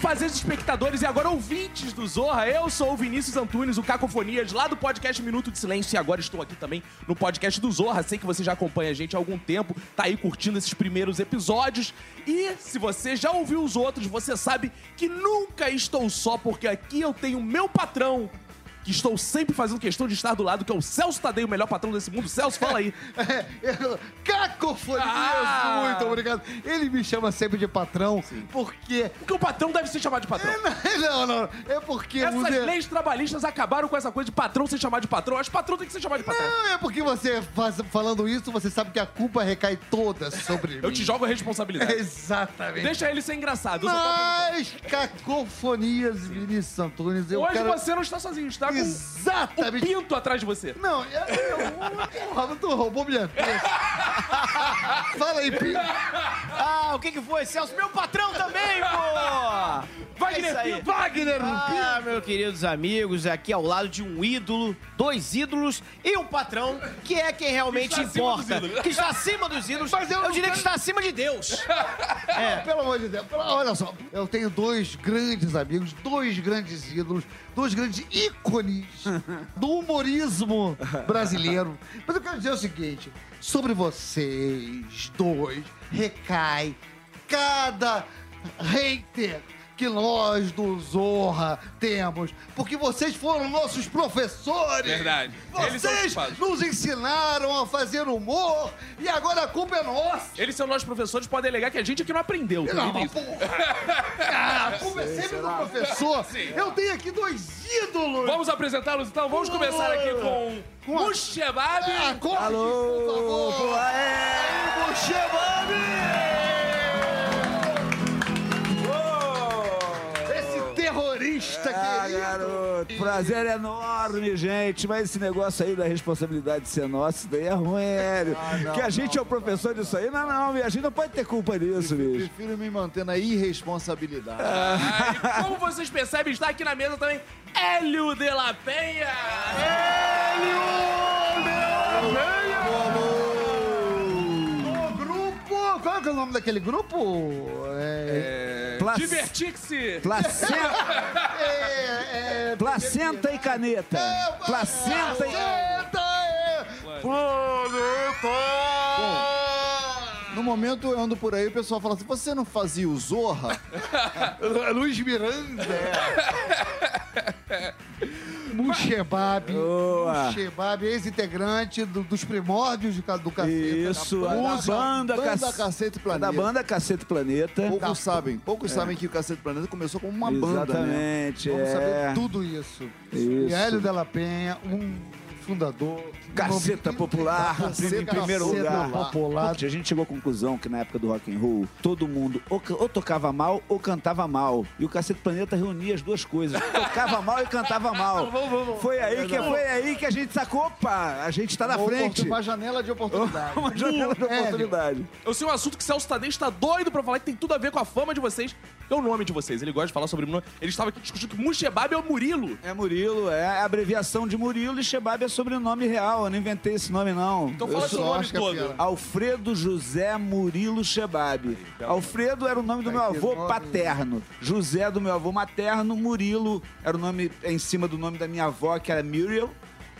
fazeres espectadores e agora ouvintes do Zorra, eu sou o Vinícius Antunes, o Cacofonias, lá do podcast Minuto de Silêncio, e agora estou aqui também no podcast do Zorra. Sei que você já acompanha a gente há algum tempo, tá aí curtindo esses primeiros episódios. E se você já ouviu os outros, você sabe que nunca estou só, porque aqui eu tenho meu patrão, que estou sempre fazendo questão de estar do lado, que é o Celso Tadei, o melhor patrão desse mundo. Celso, fala aí. Cacofonias, Ah! muito obrigado. Ele me chama sempre de patrão, porque... Porque o patrão deve ser chamado de patrão. Não, não, é porque... Essas você- leis trabalhistas acabaram com essa coisa de patrão ser chamado de patrão. Acho que patrão tem que ser chamado de patrão. Não, é porque você falando isso, você sabe que a culpa recai toda sobre mim. Eu te jogo a responsabilidade. Exatamente. Deixa ele ser engraçado. Eu Mas, cacofonias, Vinícius Antunes, eu Hoje quero... você não está sozinho, está com o Exatamente. pinto atrás de você. Não, eu, eu, porra, tu roubou minha. Fala aí, Pinto. Ah, o que que foi, Celso? Meu patrão também, pô! Wagner É. Pinto. Wagner Ah, meus queridos amigos, aqui ao lado de um ídolo, dois ídolos e um patrão, que é quem realmente Que importa. ídolos. Que está acima dos ídolos. Mas eu eu não diria quero- que está acima de Deus. É. Pelo amor de Deus, olha só, eu tenho dois grandes amigos, dois grandes ídolos, dois grandes ícones do humorismo brasileiro. Mas eu quero dizer o seguinte: sobre vocês dois recai cada hater que nós do Zorra temos, porque vocês foram nossos professores. Verdade. Eles são Vocês nos ensinaram a fazer humor e agora a culpa é nossa. Eles são nossos professores, podem alegar que a gente aqui não aprendeu. Não, mas tem isso. porra! Ah, a culpa é sempre do professor. Eu tenho aqui dois ídolos. Vamos apresentá-los então? Vamos começar aqui com Com a- Mushebab. Ah, por favor. Aí, Muxebab! Garoto, prazer enorme, gente. Mas esse negócio aí da responsabilidade de ser nosso, isso daí é ruim, Hélio. que a gente é o professor disso aí. Não, não, a gente não pode ter culpa disso, bicho. Prefiro me manter na irresponsabilidade. Ah, e como vocês percebem, está aqui na mesa também Hélio de la Penha. O grupo... Qual é que é o nome daquele grupo? É... É, é... placenta e caneta. Placenta e... Planeta é... No momento eu ando por aí o pessoal fala assim: você não fazia o Zorra? Luiz Miranda. Muxebab. Muxebab, ex-integrante do- dos primórdios do, do cacete. Isso, Da da banda- banda, banda Cac- Cacete da Planeta. banda Cacete Planeta. Poucos sabem, poucos sabem que o Cacete Planeta começou como uma banda, né? Exatamente, Vamos é. saber tudo isso. Isso. E Hélio Della Penha, um fundador. Caceta Popular, Caceta em primeiro Caceta lugar. Popular. A gente chegou à conclusão que na época do rock and roll, todo mundo ou, ou tocava mal ou cantava mal. E o Cacete Planeta reunia as duas coisas. Tocava mal e cantava mal. Foi aí que, foi aí que a gente sacou, opa, a gente tá na Uma frente. Uma janela de oportunidade. Uma janela de oportunidade. Eu sei um assunto que Celso Tadei está doido pra falar que tem tudo a ver com a fama de vocês. É o nome de vocês. Ele gosta de falar sobre o nome. Ele estava aqui discutindo que Mushebab é o Murilo. É Murilo, é a abreviação de Murilo e Shebab é sobrenome real. Eu não inventei esse nome, não. Então Eu fala sou- seu nome é todo. piada. Alfredo José Murilo Shebab. Alfredo era o nome do meu Ai, que avô nome. paterno. José do meu avô materno. Murilo era o nome é em cima do nome da minha avó, que era Muriel.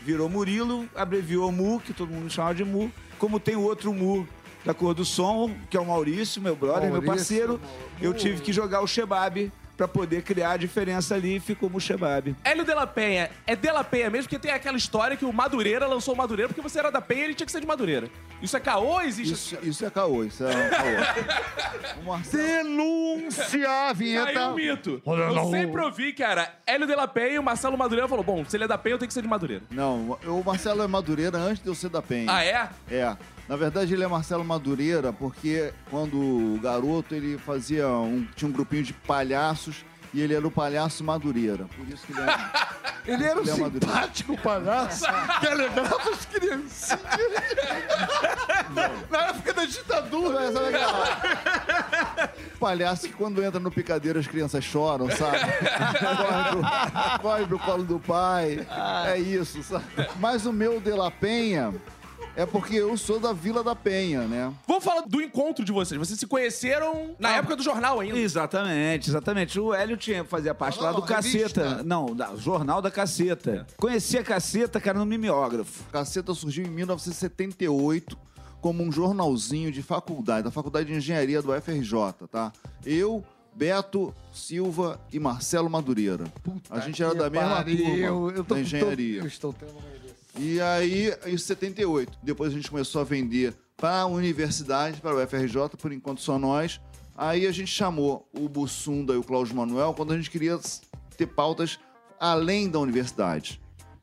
Virou Murilo, abreviou Mu, que todo mundo chamava de Mu. Como tem o outro Mu da cor do som, que é o Maurício, meu brother, meu Maurício, parceiro. Eu tive que jogar o Shebab pra poder criar a diferença ali e ficou Mu Shebab. Hélio de la Penha é de la Penha mesmo, porque tem aquela história que o Madureira lançou o Madureira porque você era da Penha e ele tinha que ser de Madureira. Isso é caô ou existe? Isso, isso é caô, isso é caô. Denúncia a Aí vinheta. um mito. Eu sempre ouvi que era Hélio de la Penha e o Marcelo Madureira falou: bom, se ele é da Penha, eu tenho que ser de Madureira. Não, o Marcelo é Madureira antes de eu ser da Penha. Ah, é? É. Na verdade, ele é Marcelo Madureira porque quando garoto ele fazia um. tinha um grupinho de palhaços e ele era o palhaço Madureira. Por isso que ele é. Ele era um Ele é simpático palhaço que alegrava as criancinhas. Na época da ditadura. Essa legal. Palhaço que quando entra no picadeiro as crianças choram, sabe? corre, pro, corre pro colo do pai. É isso, sabe? Mas o meu de La Penha É porque eu sou da Vila da Penha, né? Vamos falar do encontro de vocês. Vocês se conheceram na época do jornal ainda. Exatamente, exatamente. O Hélio tinha, fazia parte Não, lá do não, revista. Caceta. Não, da, Jornal da Caceta. Conhecia a Caceta, cara, no mimeógrafo. Caceta surgiu em 1978 como um jornalzinho de faculdade, da Faculdade de Engenharia do FRJ, tá? Eu, Beto Silva e Marcelo Madureira. a gente era da mesma pariu, turma eu tô da engenharia. Eu estou tendo uma. E aí, em 78. Depois a gente começou a vender para a universidade, para o FRJ, por enquanto só nós. Aí a gente chamou o Bussunda e o Cláudio Manuel quando a gente queria ter pautas além da universidade.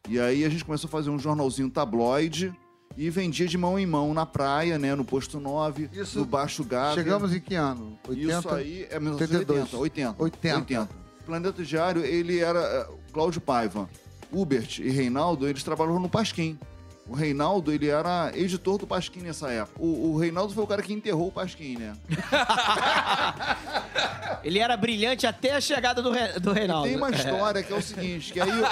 E aí a gente começou a fazer um jornalzinho tabloide e vendia de mão em mão na praia, né? No posto 9, Isso- no Baixo Gávea. Chegamos em que ano? 80? Isso aí é 82. 1980, 80. 80. Planeta Diário, ele era eh, Cláudio Paiva. Hubert e Reinaldo, eles trabalhavam no Pasquim. O Reinaldo, ele era editor do Pasquim nessa época. O, o Reinaldo foi o cara que enterrou o Pasquim, né? Ele era brilhante até a chegada do, Re- do Reinaldo. Tem uma história que é o seguinte, que aí o,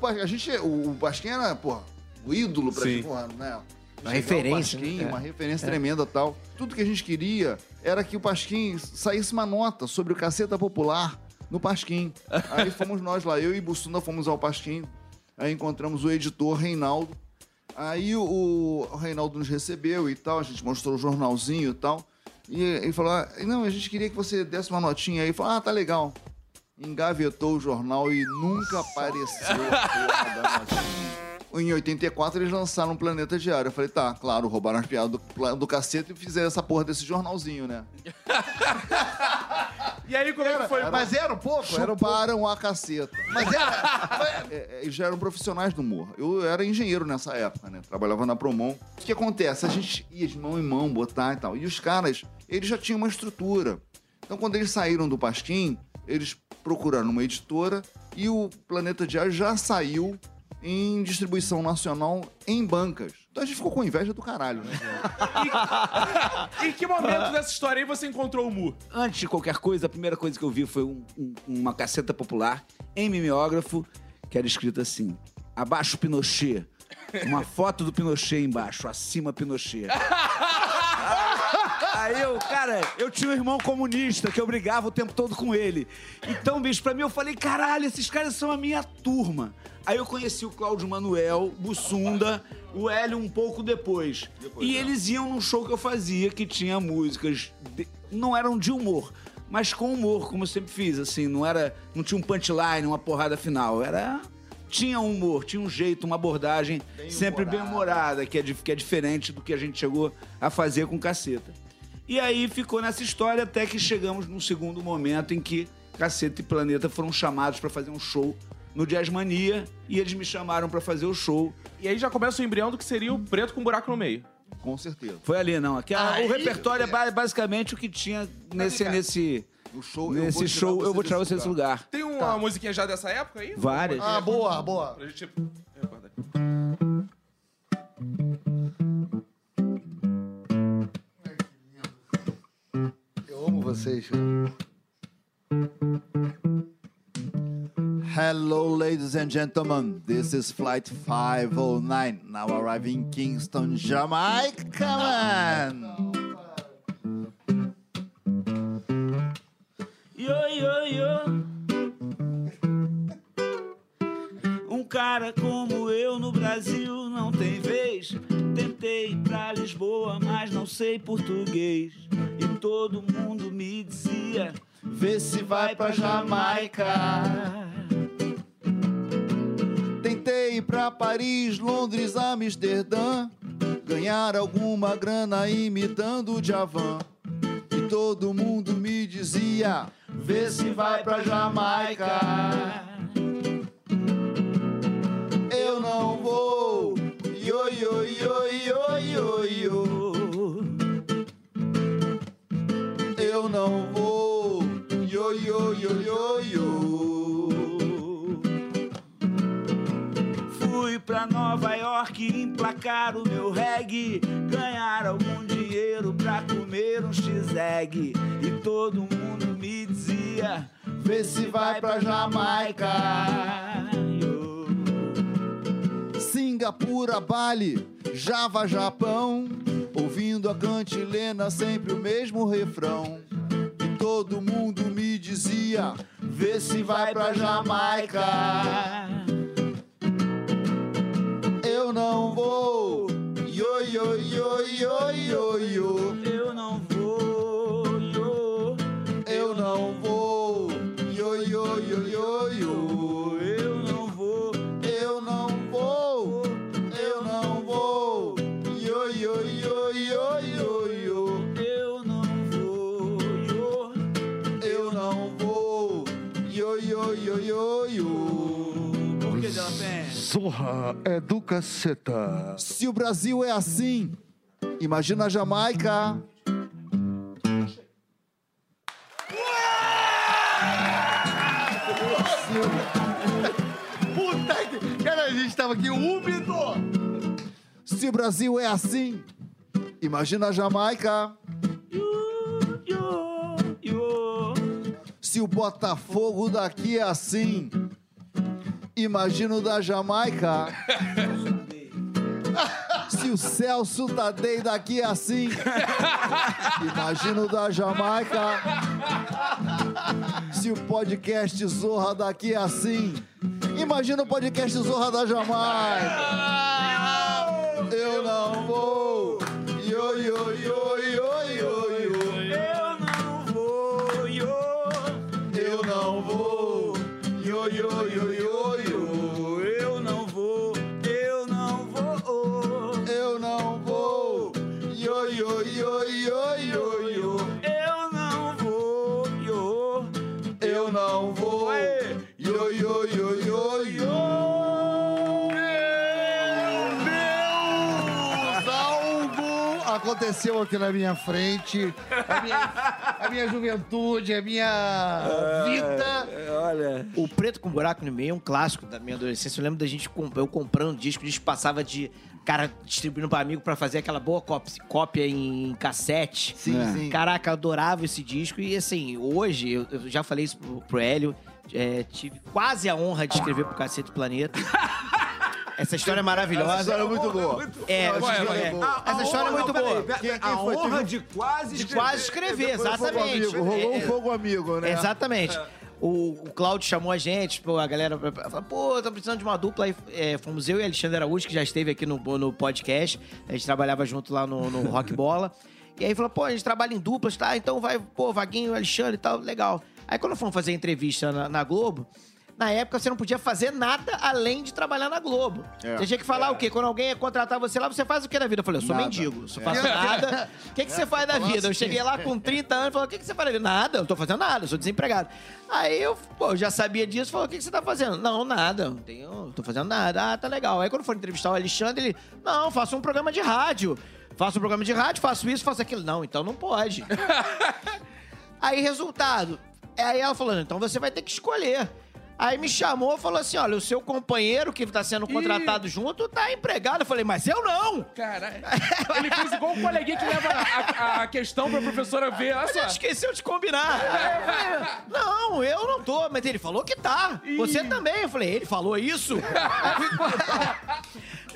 o, a gente, o, o Pasquim era, pô, o ídolo pra Sim. gente, porra, né? Uma referência, Pasquim, né? É. uma referência tremenda e tal. Tudo que a gente queria era que o Pasquim saísse uma nota sobre o Caceta Popular no Pasquim. Aí fomos nós lá, eu e Bussunda fomos ao Pasquim. Aí encontramos o editor Reinaldo. Aí o, o Reinaldo nos recebeu e tal, a gente mostrou o jornalzinho e tal. E ele falou: ah, não, a gente queria que você desse uma notinha aí. Falou: ah, tá legal. Engavetou o jornal e nunca apareceu a porra da notinha. Em 84 eles lançaram o Planeta Diário. Eu falei, tá, claro, roubaram as piadas do, do cacete e fizeram essa porra desse jornalzinho, né? E aí, como é que foi? Mas era um pouco? Era um pouco. Chuparam a caceta. Mas era. É, é, eles já eram profissionais do humor. Eu era engenheiro nessa época, né? Trabalhava na Promon. O que acontece? A gente ia de mão em mão botar e tal. E os caras, eles já tinham uma estrutura. Então, quando eles saíram do Pasquim, eles procuraram uma editora e o Planeta Diário já saiu em distribuição nacional em bancas. Então a gente ficou com inveja do caralho, né? Em que momento dessa história aí você encontrou o Mu? Antes de qualquer coisa, a primeira coisa que eu vi foi um- um- uma caceta popular em mimeógrafo, que era escrito assim: abaixo Pinochet. Uma foto do Pinochet embaixo, acima Pinochet. Aí eu, cara, eu tinha um irmão comunista que eu brigava o tempo todo com ele. Então, bicho, pra mim eu falei, caralho, esses caras são a minha turma. Aí eu conheci o Cláudio Manuel, Bussunda, o Hélio um pouco depois. e eles iam num show que eu fazia que tinha músicas, de- não eram de humor, mas com humor, como eu sempre fiz, assim, não era, não tinha um punchline, uma porrada final, era tinha um humor, tinha um jeito, uma abordagem sempre bem humorada, que é, que é diferente do que a gente chegou a fazer com Caceta. E aí ficou nessa história até que chegamos num segundo momento em que Caceta e Planeta foram chamados para fazer um show no Jazz Mania e eles me chamaram para fazer o show. E aí já começa o embrião do que seria o preto com um buraco no meio. Com certeza. Foi ali, não. Aqui, a- Aí- o repertório é ba- basicamente o que tinha nesse, cá. nesse, O show, eu vou nesse tirar show. Eu vou tirar você desse lugar. Tem uma musiquinha já dessa época aí? Várias. Ah, boa, boa. Pra gente recordar. Vocês. Hello, ladies and gentlemen. This is Flight 509, now arriving in Kingston, Jamaica, man. Yo, yo, yo. Um cara como eu no Brasil não tem vez. Tentei ir pra Lisboa, mas não sei português. E todo mundo me dizia: vê se vai pra Jamaica. Tentei ir pra Paris, Londres, Amsterdã, ganhar alguma grana imitando o Javan. E todo mundo me dizia: Vê se vai pra Jamaica. Nova York emplacar o meu reggae, ganhar algum dinheiro pra comer um x-egg. E todo mundo me dizia: vê se vai pra Jamaica. Singapura, Bali, Java, Japão. Ouvindo a cantilena, sempre o mesmo refrão. E todo mundo me dizia: vê se vai pra Jamaica. Não vou. Yo, yo, yo, yo, yo, yo. Zorra é do caceta. Se o Brasil é assim, imagina a Jamaica. Puta que... Cara, a gente tava aqui úmido. Se o Brasil é assim, imagina a Jamaica. Se o Botafogo daqui é assim, imagina o da Jamaica. Se o Celso Tadei daqui é assim, imagina o da Jamaica. Se o podcast Zorra daqui é assim, imagina o podcast Zorra da Jamaica. Eu não vou. Yo, yo, yo, yo, aqui na minha frente. A minha, a minha juventude, a minha vida. Olha. O Preto com Buraco no Meio é um clássico da minha adolescência. Eu lembro da gente, comp- eu comprando disco, a gente passava de cara distribuindo pra amigo pra fazer aquela boa cópia, cópia em cassete. Sim, É. sim. Caraca, eu adorava esse disco. E assim, hoje, eu, eu já falei isso pro, pro Hélio, é, tive quase a honra de escrever pro Cacete Planeta. Essa história é maravilhosa. Essa história é muito boa. É, é boa. Essa história é muito boa. Quem- a foi? honra de quase De escrever. quase escrever, Foi um fogo exatamente. amigo, rolou um É, fogo amigo, né? Exatamente. O, o Claudio chamou a gente, pô, a galera falou, pô, tô precisando de uma dupla. Aí é, fomos eu e Alexandre Araújo, que já esteve aqui no, no podcast. A gente trabalhava junto lá no, no Rock Bola. E aí falou, pô, a gente trabalha em duplas, tá? Então vai, pô, Vaguinho, Alexandre e tal, legal. Aí quando fomos fazer entrevista na, na Globo, na época você não podia fazer nada além de trabalhar na Globo. É. Você tinha que falar o quê? Quando alguém ia contratar você lá, você faz o que na vida? Eu falei, eu sou Nada. mendigo, eu só faço nada. O que, que você faz da vida? Eu cheguei lá com 30 anos e falei, o que, que você faz da vida? Nada, eu não tô fazendo nada, eu sou desempregado. Aí eu, pô, eu já sabia disso, falou, o que, que você tá fazendo? Não, nada, não tenho, não tô fazendo nada. Ah, tá legal. Aí quando for entrevistar o Alexandre, ele, não, faço um programa de rádio. Faço um programa de rádio, faço isso, faço aquilo. Não, então não pode. Aí, resultado. Aí ela falou, então você vai ter que escolher. Aí me chamou e falou assim: olha, o seu companheiro que tá sendo contratado junto tá empregado. Eu falei, mas eu não! Cara, ele fez igual o coleguinha que leva a, a questão pra professora ver. Olha só. esqueceu de combinar. Aí eu falei, não, eu não tô. Mas ele falou que tá. Você também. Eu falei, ele falou isso?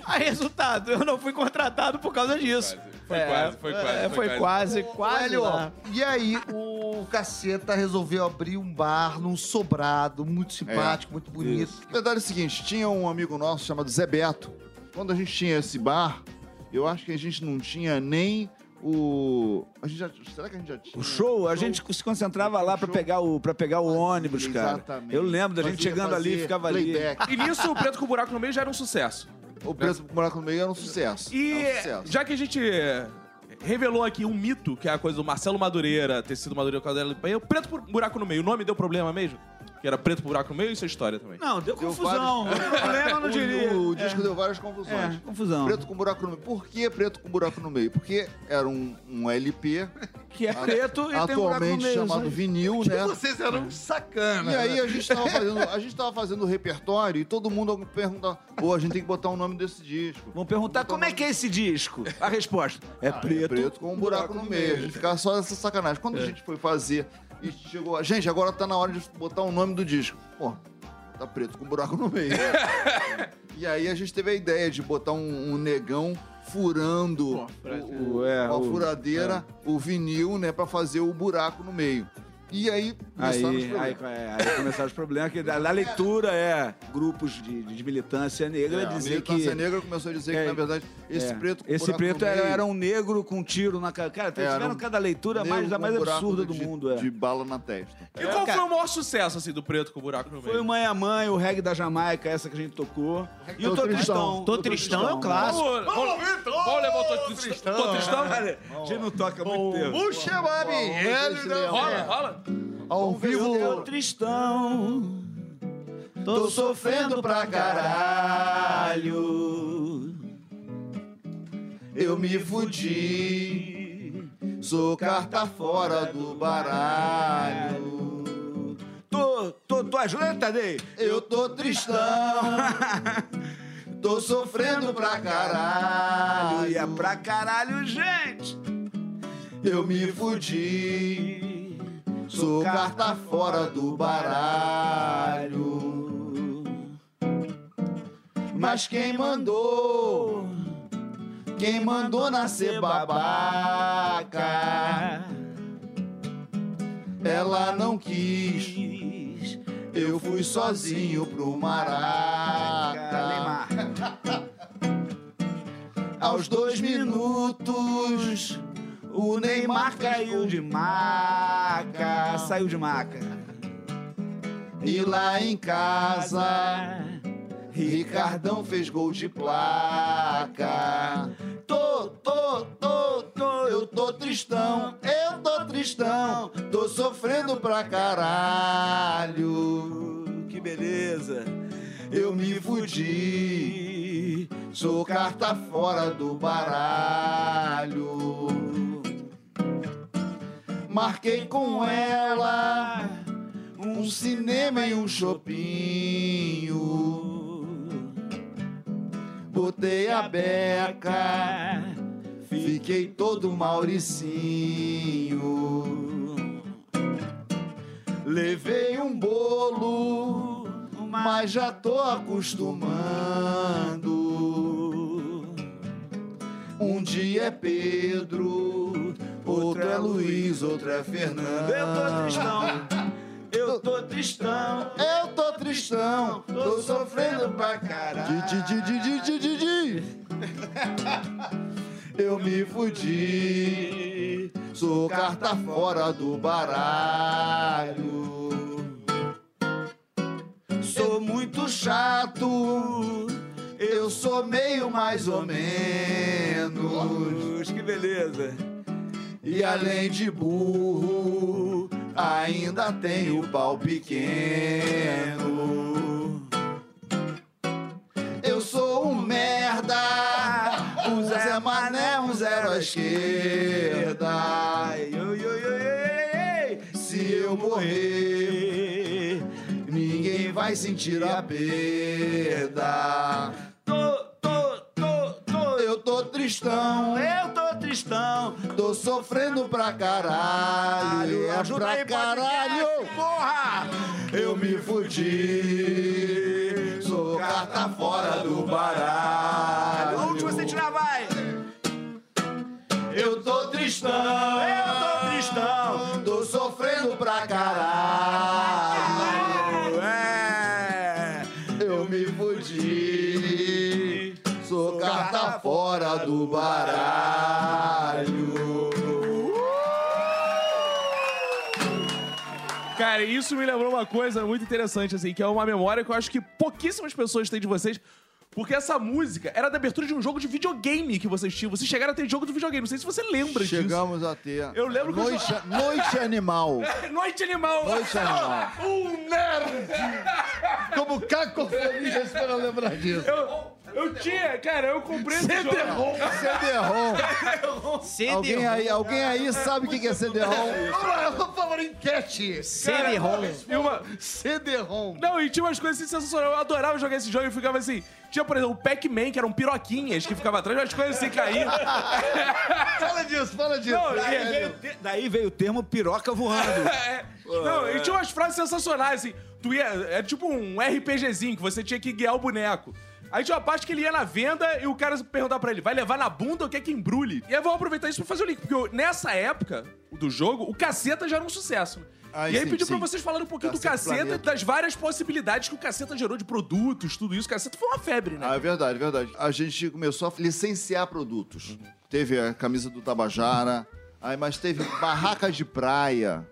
Aí, resultado, eu não fui contratado por causa disso. Foi quase, foi quase, É, foi foi quase, quase. quase. Hélio, lá. e aí o Caceta resolveu abrir um bar num sobrado, muito simpático, muito bonito. Na verdade é o seguinte, tinha um amigo nosso chamado Zé Beto. Quando a gente tinha esse bar, eu acho que a gente não tinha nem o... A gente já... Será que a gente já tinha? O show, a gente se concentrava lá pra Show. pegar o, pra pegar o ônibus, cara. Exatamente. Eu lembro da gente Fazia- chegando ali, ficava ali. playback. E nisso, o Preto com o Buraco no Meio já era um sucesso. O Preto com Buraco no Meio era um sucesso. E Era um sucesso. já que a gente revelou aqui um mito, que é a coisa do Marcelo Madureira ter sido Madureira com a dela o Preto por Buraco no Meio, o nome deu problema mesmo? Que era Preto por Buraco no Meio, isso é história também. Não, deu Deu confusão. vários- Problema, eu não O- diria. O, disco É. deu várias confusões. É, confusão. Preto com buraco no meio. Por que preto com buraco no meio? Porque era um, um LP Que é preto e tem um buraco no atualmente meio. chamado sabe? vinil, né? Vocês eram sacana. E aí a gente tava fazendo, a gente tava fazendo repertório e todo mundo pergunta, pô, a gente tem que botar o nome desse disco. Vão perguntar como é que é esse disco? A resposta é preto. É preto com um buraco no meio. A gente ficava só essa sacanagem. Quando a gente foi fazer e chegou, gente, agora tá na hora de botar o nome do disco. Pô, Tá preto com buraco no meio. e aí a gente teve a ideia de botar um, um negão furando o, O- é, a furadeira, o vinil, né, pra fazer o buraco no meio. E aí começaram os Aí, aí, problemas. é, aí começaram os problemas, que da, da leitura é grupos de, de militância negra É, dizer que... militância negra começou a dizer É, que, na verdade, esse é, preto com Esse buraco preto era, meio, era um negro com um tiro na cara. Cara, É, tiveram era um cada leitura mais, negro a com mais um absurda do de- mundo. É. De bala na testa. E qual foi o maior sucesso, assim, do preto com buraco no meio? Foi o Mãe a Mãe, o reggae da Jamaica, essa que a gente tocou. E o Tô Tristão. Tô Tristão é um clássico. Vamos, levar o Tô Tristão. Tô Tristão? Cara, a gente não toca muito tempo. Puxa, Babi! Rola, rola. Ao vivo. Tristão, tô sofrendo pra caralho. Eu me fudi, sou carta fora do baralho. Tô, tô, tô ajuda, Tadei? Eu tô tristão, tô sofrendo pra caralho. E é pra caralho, gente. Eu me fudi, sou carta fora do baralho. Mas quem mandou? Quem mandou nascer babaca? Ela não quis, eu fui sozinho pro Maraca. Aos dois minutos, o Neymar caiu de maca. Saiu de maca. E lá em casa, Ricardão fez gol de placa. Tô, tô, tô, tô, eu tô tristão, eu tô tristão, tô sofrendo pra caralho. Que beleza. Eu me fudi, sou carta fora do baralho. Marquei com ela um cinema e um chopinho. Botei a beca, fiquei todo Mauricinho. Levei um bolo, mas já tô acostumando. Um dia é Pedro, outro é Luiz, outro é Fernando. Eu tô tristão. Eu tô tristão. Eu tô tristão, tô sofrendo pra caralho. Di, di, di, di, di, di, di. Eu me fudi, sou carta fora do baralho. Sou muito chato, eu sou meio mais ou menos. Que beleza. E além de burro, ainda tenho pau pequeno. Eu sou um merda, um Zé Mané, um zero à esquerda. Se eu morrer, ninguém vai sentir a perda. Tô, tô, tô, tô. Eu tô tristão, Eu tô sofrendo pra caralho. É Ajuda pra aí, podcast, caralho. Porra! Eu me fudi, sou carta fora do baralho. Onde você tirar vai? Eu tô tristão, Eu tô tristão. tô sofrendo pra caralho. É. Eu me fudi, sou carta fora do baralho. Cara, isso me lembrou uma coisa muito interessante, assim, que é uma memória que eu acho que pouquíssimas pessoas têm de vocês. Porque essa música era da abertura de um jogo de videogame que vocês tinham. Vocês chegaram a ter jogo de videogame. Não sei se você lembra Chegamos a ter. Eu lembro que eu Noite, noite Animal. disso. Noite Animal! Noite Animal. Um nerd! Como cacofonias para lembrar disso. Eu, Eu tinha, cara, eu comprei esse jogo. CD-ROM. CD Alguém aí, alguém aí sabe o que que é CD-ROM? Por favor, enquete. CD-ROM. Uma... CD-ROM. Não, e tinha umas coisas assim sensacionais. Eu adorava jogar esse jogo e ficava assim. Tinha, por exemplo, o Pac-Man, que eram piroquinhas que ficava atrás, umas coisas assim caindo. Fala disso, fala disso. Não, Daí veio, daí veio o termo piroca voando. É, não, e tinha umas frases sensacionais, assim. Tu ia. É tipo um RPGzinho que você tinha que guiar o boneco. Aí tinha uma parte que ele ia na venda e o cara perguntava pra ele: vai levar na bunda ou quer que embrulhe? E aí vamos aproveitar isso pra fazer o link, porque eu- nessa época do jogo, o caceta já era um sucesso. Ai, e aí sim, pedi pra sim. vocês falarem um pouquinho do Caceta caceta e das várias possibilidades que o caceta gerou de produtos, tudo isso. O caceta foi uma febre, né? Ah, é verdade, é verdade. A gente começou a licenciar produtos. Teve a camisa do Tabajara, aí, mas teve barraca de praia,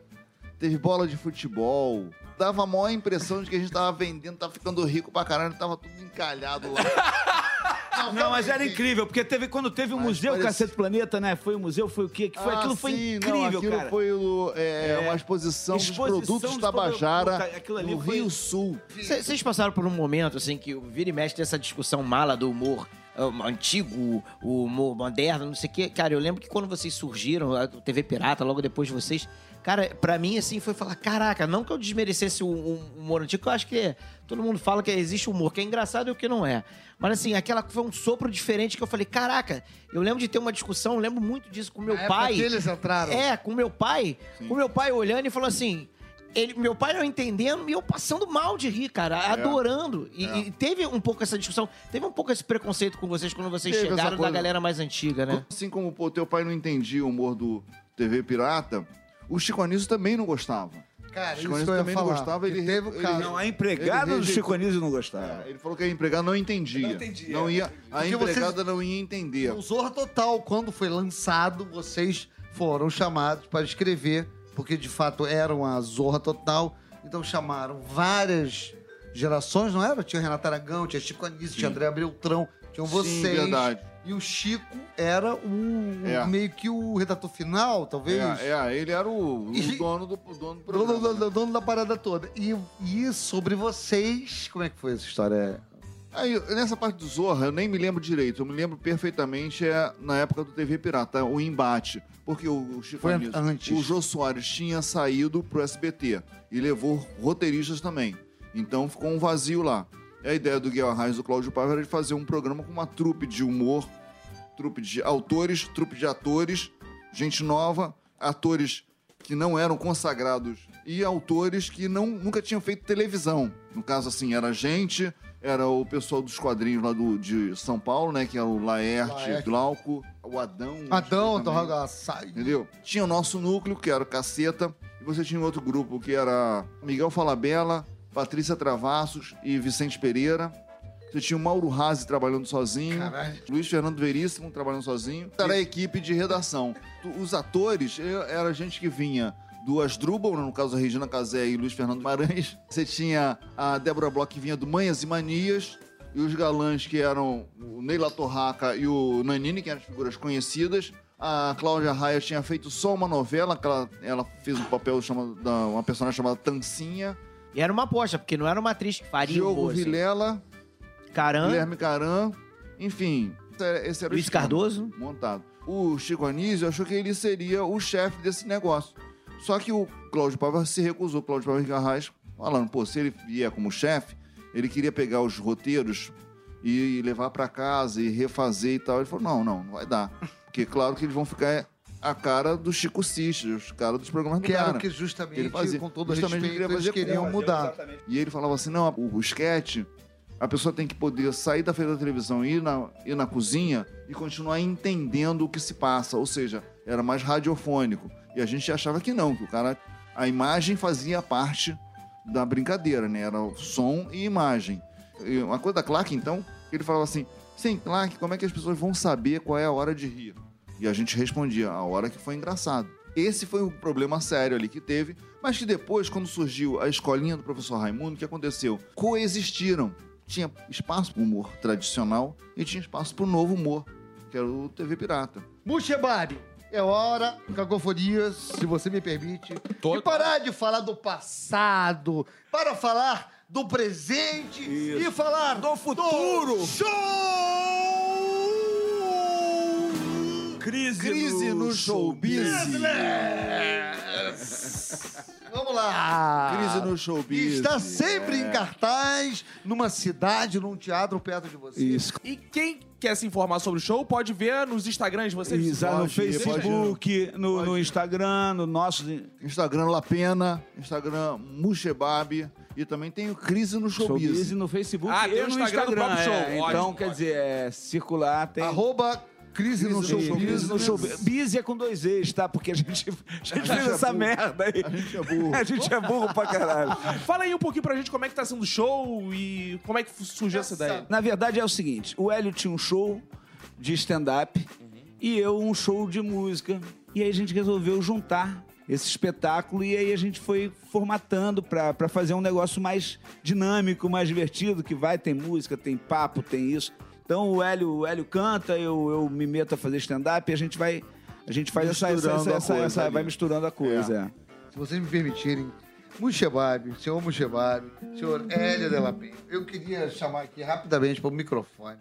teve bola de futebol. Dava a maior impressão de que a gente tava vendendo, tava ficando rico pra caralho, tava tudo encalhado lá. Não, mas era incrível, porque teve, quando teve o Mas Museu parece- Cacete Planeta, né? Foi o museu, foi o quê? Que foi, Ah, aquilo foi sim, incrível, não, aquilo cara. foi o- é, uma exposição, Exposição dos produtos dos Tabajara no foi- Rio Sul. Cê- Vocês passaram por um momento, assim, que o vira e mexe dessa discussão mala do humor ah, antigo, o humor moderno, não sei o quê. Cara, eu lembro que quando vocês surgiram, a TV Pirata, logo depois de vocês, cara, pra mim, assim, foi falar, caraca, não que eu desmerecesse o, o humor antigo, que eu acho que todo mundo fala que existe humor, que é engraçado e o que não é. Mas, assim, aquela foi um sopro diferente que eu falei, caraca, eu lembro de ter uma discussão, eu lembro muito disso com meu Na época pai. que eles entraram. É, com meu pai. Com meu pai olhando e falou assim. Ele, meu pai não entendendo e eu passando mal de rir, cara, É. adorando. E, e teve um pouco essa discussão, teve um pouco esse preconceito com vocês quando vocês Teve chegaram da galera mais antiga, né? Assim como o teu pai não entendia o humor do TV Pirata, o Chico Anísio também não gostava. Cara, Chico isso que Anísio também não gostava, ele- teve o ele-. Não, a empregada Ele do Chico Anísio não gostava. É, ele falou que a empregada não entendia. Não entendia. Não ia, a Porque empregada não ia entender. O Zorra Total, quando foi lançado, vocês foram chamados para escrever, porque de fato eram a Zorra Total. Então chamaram várias gerações, não era? Tinha Renato Aragão, tinha Chico Anísio, tinha André Beltrão, tinham Sim, vocês. verdade. E o Chico era o, É. meio que o redator final, talvez. É, é, ele era o, o E- dono do, dono do programa. dono- dono- dono da parada toda. E, e sobre vocês, como é que foi essa história? Aí, nessa parte do Zorra, eu nem me lembro direito. Eu me lembro perfeitamente é, na época do TV Pirata, o embate. Porque o, o Chico Foi Anísio, antes. o Jô Soares tinha saído pro SBT e levou roteiristas também. Então ficou um vazio lá. E a ideia do Guilherme Arraes e do Cláudio Paiva era de fazer um programa com uma trupe de humor, trupe de autores, trupe de atores, gente nova, atores que não eram consagrados e autores que não, nunca tinham feito televisão. No caso, assim, era gente, era o pessoal dos quadrinhos lá do, de São Paulo, né? Que era o Laerte, Laerte. Glauco, o Adão. Adão, sai. Entendeu? Tinha o nosso núcleo, que era o Caceta, e você tinha outro grupo, que era Miguel Falabella, Patrícia Travassos e Vicente Pereira. Você tinha o Mauro Razzi trabalhando sozinho. Caralho. Luiz Fernando Veríssimo trabalhando sozinho. Era a equipe de redação. Os atores, era gente que vinha do Asdrubal, no caso a Regina Casé e Luiz Fernando Maranhos. Você tinha a Débora Bloch, que vinha do Manhas e Manias. E os galãs, que eram o Neila Torraca e o Nanini, que eram figuras conhecidas. A Cláudia Raia tinha feito só uma novela, que ela, ela fez um papel, chamado, uma personagem chamada Tancinha. E era uma aposta, porque não era uma atriz que faria Diogo humor, assim. Vilela, Guilherme Caran, enfim. esse era- Esse era o Luiz Cardoso. montado. O Chico Anísio achou que ele seria o chefe desse negócio. Só que o Cláudio Paiva se recusou, Cláudio Paiva Garraz, falando, pô, se ele vier como chefe, ele queria pegar os roteiros e levar pra casa e refazer e tal. Ele falou, não, não, não vai dar. Porque claro que eles vão ficar a cara do Chico Sixto, os caras dos programas do Que era cara. o que justamente, Ele fazia- com todo justamente respeito, ele eles queriam com- mudar. E ele falava assim: não, o, o sketch, a pessoa tem que poder sair da frente da televisão, ir na, ir na cozinha e continuar entendendo o que se passa. Ou seja, era mais radiofônico. E a gente achava que não, que o cara. A imagem fazia parte da brincadeira, né? Era o som e imagem. E uma coisa da Clark, então, ele falava assim: sim, Clark, como é que as pessoas vão saber qual é a hora de rir? E a gente respondia: a hora que foi engraçado. Esse foi o problema sério ali que teve, mas que depois, quando surgiu a escolinha do professor Raimundo, o que aconteceu? Coexistiram. Tinha espaço para o humor tradicional e tinha espaço para o novo humor, que era o TV Pirata. Mushebari, é hora, cacofonias, se você me permite, Todo- de parar de falar do passado, para falar do presente e falar do futuro. show! Crise, Crise no showbiz. Vamos lá. Crise no showbiz. Está sempre em cartaz, numa cidade, num teatro perto de você. Isso. E quem quer se informar sobre o show pode ver nos Instagrams de vocês. Exato, no Facebook, no, no Instagram, no nosso. Instagram Lapena, Instagram Mushebab e também tem o Crise no Showbiz Showbiz. e no Facebook Ah, e no Instagram do Instagram. próprio show. é. Então, quer dizer, é, circular tem. Arroba crise no Crise showbiz. Biz no show. Biz é com dois E's, tá? Porque a gente, a gente fez é essa burro. merda aí. A gente é burro. A gente é burro pra caralho. Fala aí um pouquinho pra gente como é que tá sendo o show e como é que surgiu essa ideia. Na verdade é o seguinte: o Hélio tinha um show de stand-up e eu um show de música. E aí a gente resolveu juntar esse espetáculo e aí a gente foi formatando pra pra fazer um negócio mais dinâmico, mais divertido, que vai, tem música, tem papo, tem isso. Então o Hélio, o Hélio canta, eu, eu me meto a fazer stand-up e a gente vai. A gente faz essa, essa, Misturando essa, a essa, coisa essa- ali. vai misturando a coisa. é. Se vocês me permitirem, Mushebab, senhor Mushebab, senhor Hélio de la Penha, eu queria chamar aqui rapidamente para o microfone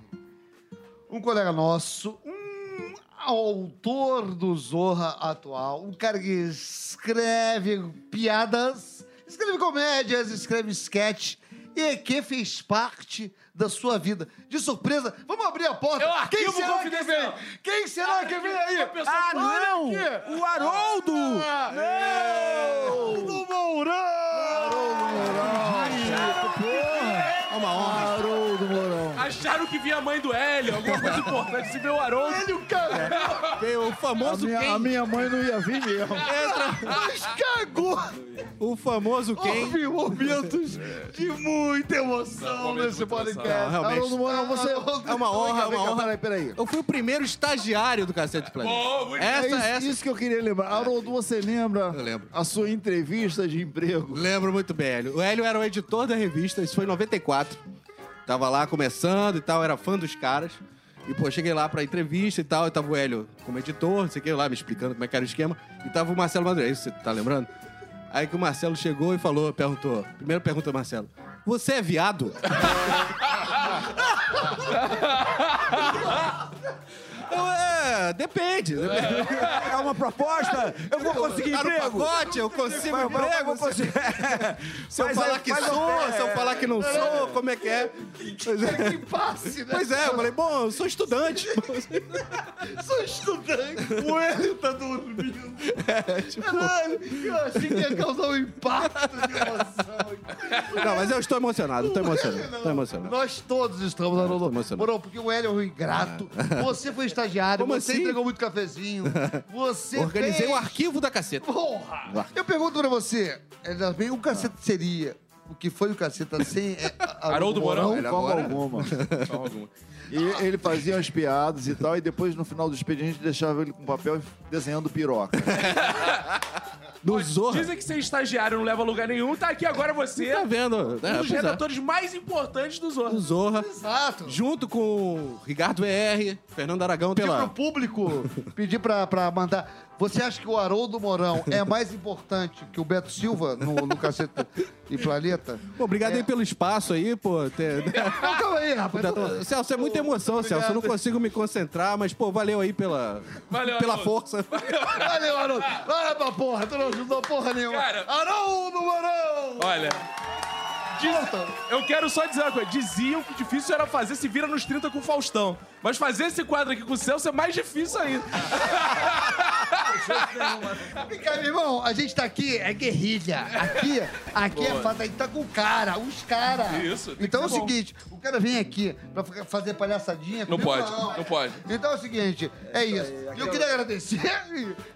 um colega nosso, um autor do Zorra atual, um cara que escreve piadas, escreve comédias, escreve sketch e que fez parte da sua vida. De surpresa, vamos abrir a porta. É o Quem será que vem? Quem será que vem aí? Ah, não! O Haroldo! Não! Do É uma honra. Haroldo Mourão. Acharam que vinha a mãe do Hélio, alguma coisa importante. Se vê o Haroldo. Hélio, cara! Tem o A famoso minha, quem. a minha mãe não ia vir mesmo. Mas cagou! O famoso quem. Houve momentos de muita emoção nesse podcast. Não, realmente. Haroldo Mourão, você... É uma honra, é uma honra. Peraí, peraí. Eu fui o primeiro estagiário do Cacete Planeta. Muito Essa, é isso, essa. isso que eu queria lembrar. Haroldo, você lembra Eu lembro. a sua entrevista de emprego? Lembro muito bem, Hélio. O Hélio era o editor da revista, isso foi em 94. Tava lá começando e tal, era fã dos caras. E, pô, cheguei lá pra entrevista e tal, e tava o Hélio como editor, não sei o que, lá me explicando como é que era o esquema. E tava o Marcelo Madureira, isso você tá lembrando? Aí que o Marcelo chegou e falou, perguntou. Primeira pergunta, Marcelo. Você é viado? Eu, é, depende. depende. É uma proposta? Eu vou conseguir Tá no emprego! pacote, eu consigo vai, emprego. vai, se- você- Se eu falar aí, que faz sou, a- se eu falar que não sou, como é que é? Pois é. Que passe, né? Pois é, eu falei, bom, eu sou estudante. Sou estudante. O Hélio tá dormindo. Caralho, eu achei que ia causar um impacto de emoção. Não, mas eu estou emocionado, estou emocionado, estou emocionado. Nós todos estamos, Haroldo. tô emocionado. Morão, porque o Hélio é um ingrato. Você foi estagiário, Como você assim? Entregou muito cafezinho. Você Organizei fez... o arquivo da caceta. Porra! Eu pergunto pra você, Hélio, bem, o caceta seria o que foi o caceta sem é, a- Haroldo Mourão? De Ele forma alguma. E ele fazia as piadas e tal, e depois no final do expediente deixava ele com papel desenhando piroca. Do Zorra. Dizem que ser estagiário não leva a lugar nenhum. Tá aqui agora você, Tá vendo? É, um dos é. redatores mais importantes do Zorro. Do Zorra. Exato. Junto com o Ricardo VR, Fernando Aragão, Pedir pro pela... público, pedir pra, pra mandar. Você acha que o Haroldo Mourão é mais importante que o Beto Silva no, no Caceta e Planeta? Pô, obrigado aí pelo espaço aí, pô. ter- Não, calma aí, rapaz. Tá- Celso, é muita emoção, Celso. Eu não consigo me concentrar, mas, pô, valeu aí pela, Valeu, pela Haroldo. força. Valeu, Haroldo. Vai pra porra, tu não ajudou porra nenhuma. Cara. Haroldo Mourão! Olha. diz- eu quero só dizer uma coisa. Diziam que difícil era fazer se vira nos 30 com o Faustão. Mas fazer esse quadro aqui com o Celso é mais difícil ainda. Vem cá, meu irmão, a gente tá aqui, é guerrilha. Aqui, aqui é fato, a gente tá com o cara, os caras. Isso, Então é o seguinte, cara vem aqui pra fa- fazer palhaçadinha. Não comigo, pode, não pode. Então é o seguinte, é isso. E eu queria agradecer.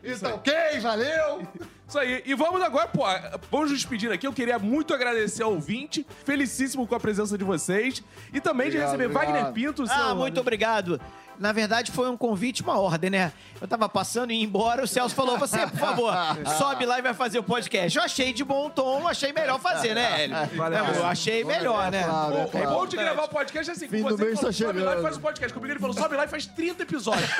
E tá ok, valeu. Isso aí. E vamos agora, pô, vamos nos despedir aqui. Eu queria muito agradecer ao ouvinte. Felicíssimo com a presença de vocês. E também de Obrigado, receber obrigado. Wagner Pinto. Ah, seu- muito obrigado. Na verdade, foi um convite, uma ordem, né? Eu tava passando e ia embora, o Celso falou: você, por favor, sobe lá e vai fazer o podcast. Eu achei de bom tom, achei melhor fazer, né, Hélio? É, Eu achei melhor, né? É O claro. bom de gravar o podcast é assim, Fim com do você mês falou, tá sobe lá e chegando. faz o podcast. Comigo ele falou, sobe lá e faz 30 episódios.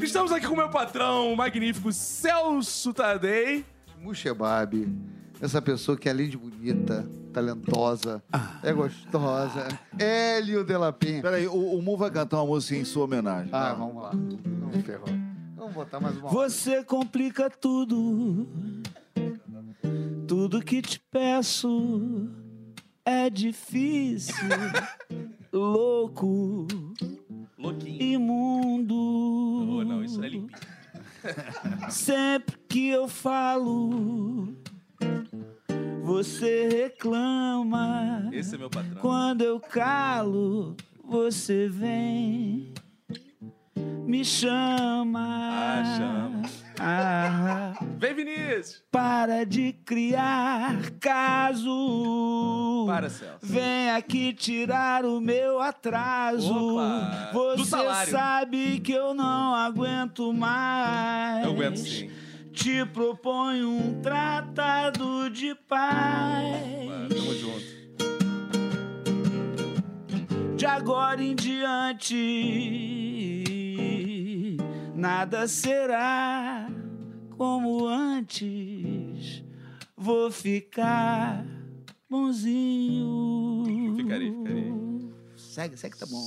Estamos aqui com o meu patrão, o magnífico Celso Tadei. Muxebab, essa pessoa que além de bonita, talentosa, é gostosa. Hélio de la Penha. Peraí, o, o Mu vai cantar uma música em sua homenagem. Ah, vamos lá. Vamos ferrou. Vamos botar mais uma. Você complica tudo. Tudo que te peço é difícil, louco, Louquinho. imundo. Oh, não, isso é limpinho. Sempre que eu falo, você reclama. Esse é meu patrão. Quando eu calo, você vem, me chama. Ah, chama. Ah, Vem, Vinícius. para de criar caso. Para, Celso. Vem aqui tirar o meu atraso. Opa, Você sabe que eu não aguento mais. Eu aguento sim. Te proponho um tratado de paz. Mano, tamo junto. De agora em diante, nada será como antes. Vou ficar bonzinho. Ficarei, ficarei. Segue, segue, tá bom.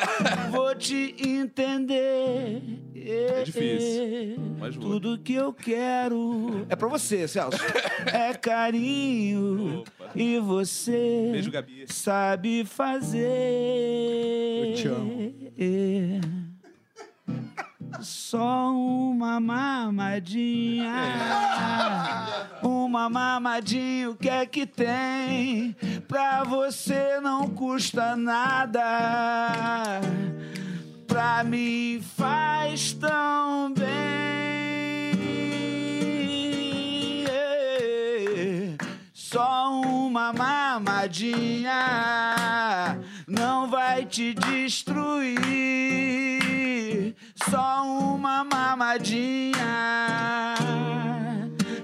Vou te entender. É difícil, mas vou. Tudo que eu quero. É pra você, Celso. é carinho. Opa. E você Beijo, Gabi. sabe fazer. Eu te amo. Só uma mamadinha. Uma mamadinha, o que é que tem? Pra você não custa nada. Pra mim faz tão bem. Só uma mamadinha não vai te destruir. Só uma mamadinha.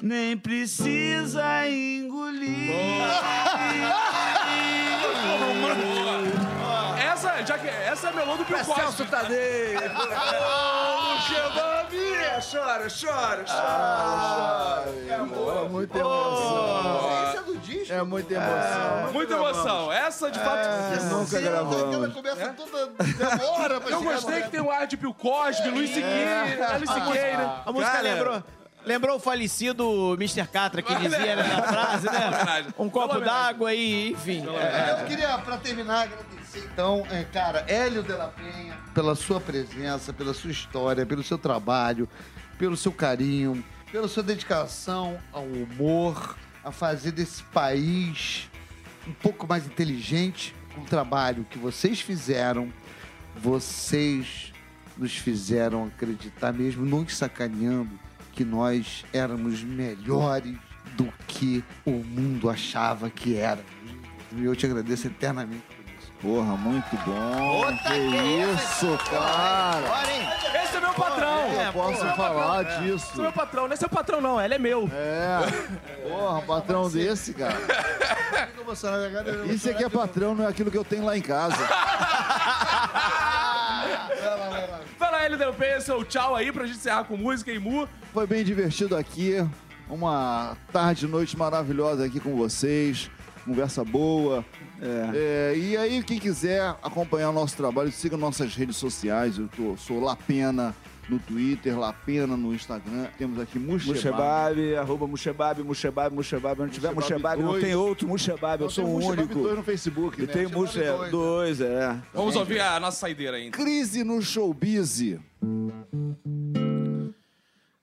Nem precisa engolir. Essa, já que, essa é a melô do Bill Cosby. Tadei! Chora, chora, chora. É muita emoção. Isso é do disco? É muita emoção. Muita emoção. Essa, de fato... Nunca gravamos. Ela começa toda demora pra Eu gostei que tem um ar de Bill Cosby, Luiz C.K., Alice Kay, né? A música lembrou. Lembrou o falecido Mr. Catra que dizia né, na frase, né? Um copo d'água e, enfim. é, Eu queria, pra terminar, agradecer, então, é, cara, Hélio de la Penha, pela sua presença, pela sua história, pelo seu trabalho, pelo seu carinho, pela sua dedicação ao humor, a fazer desse país um pouco mais inteligente com o trabalho que vocês fizeram. Vocês nos fizeram acreditar, mesmo nos sacaneando, que nós éramos melhores do que o mundo achava que era. E eu te agradeço eternamente por isso. Porra, muito bom. que isso, cara. Bora, hein? Esse é meu patrão. Eu posso falar Esse é disso. meu patrão. Não é seu patrão, não. Ele é meu. É. Porra, um patrão desse, cara. Isso aqui é patrão, não é aquilo que eu tenho lá em casa. Del Penha, seu tchau aí pra gente encerrar com música e mu. Foi bem divertido aqui. Uma tarde, noite maravilhosa aqui com vocês. Conversa boa. É, e aí, quem quiser acompanhar o nosso trabalho, siga nossas redes sociais. Eu tô, sou Lapena no Twitter, Lapena no Instagram. Temos aqui Muxebab. Muxebab, arroba Muxebab, Muxebab, Muxebab. Onde tiver Muxebab não tem outro Muxebab, eu sou o único. dois no Facebook, E né? tem Muxebab Muxe dois, dois, é. Vamos ouvir a nossa saideira ainda. Crise no Showbiz.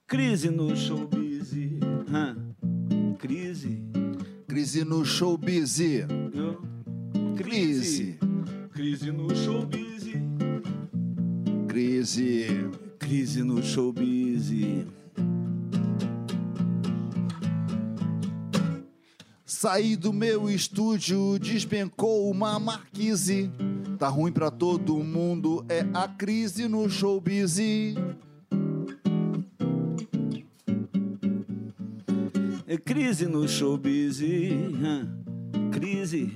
Crise no showbiz. hã? Crise. Crise no Showbiz. Eu- Crise. Crise no showbiz. Crise. Crise no showbiz. Saí do meu estúdio, despencou uma marquise. Tá ruim pra todo mundo, é a crise no showbiz. É Crise no showbiz. Crise.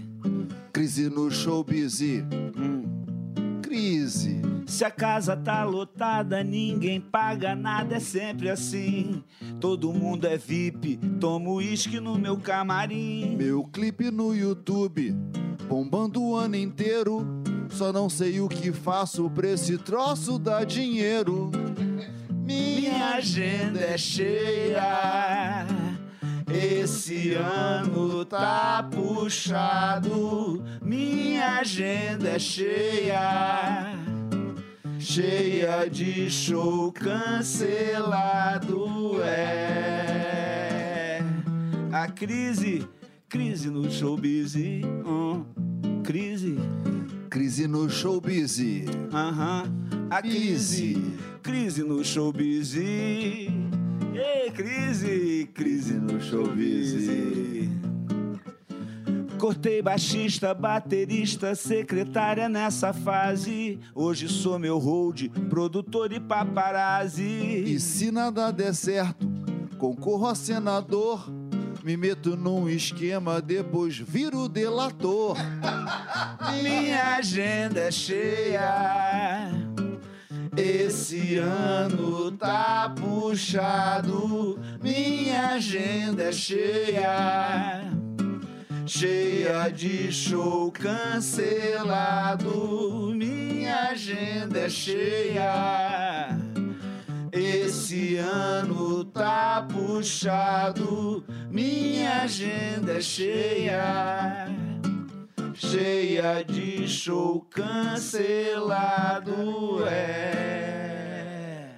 Crise no showbiz. Hum. Crise. Se a casa tá lotada, ninguém paga nada, é sempre assim. Todo mundo é VIP, tomo uísque no meu camarim. Meu clipe no YouTube, bombando o ano inteiro. Só não sei o que faço pra esse troço dar dinheiro. Minha agenda é cheia. Esse ano tá puxado. Minha agenda é cheia. Cheia de show cancelado. É a crise, crise no showbiz. hum, crise. Crise no showbiz. Aham, a crise, crise no showbiz. Ei, crise, crise no showbiz. Cortei baixista, baterista, secretária nessa fase. Hoje sou meu hold, produtor e paparazzi. E se nada der certo, concorro a senador. Me meto num esquema, depois viro delator. Minha agenda é cheia. Esse ano tá puxado. Minha agenda é cheia. Cheia de show cancelado. Minha agenda é cheia. Esse ano tá puxado. Minha agenda é cheia cheia de show cancelado é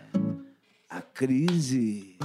a crise.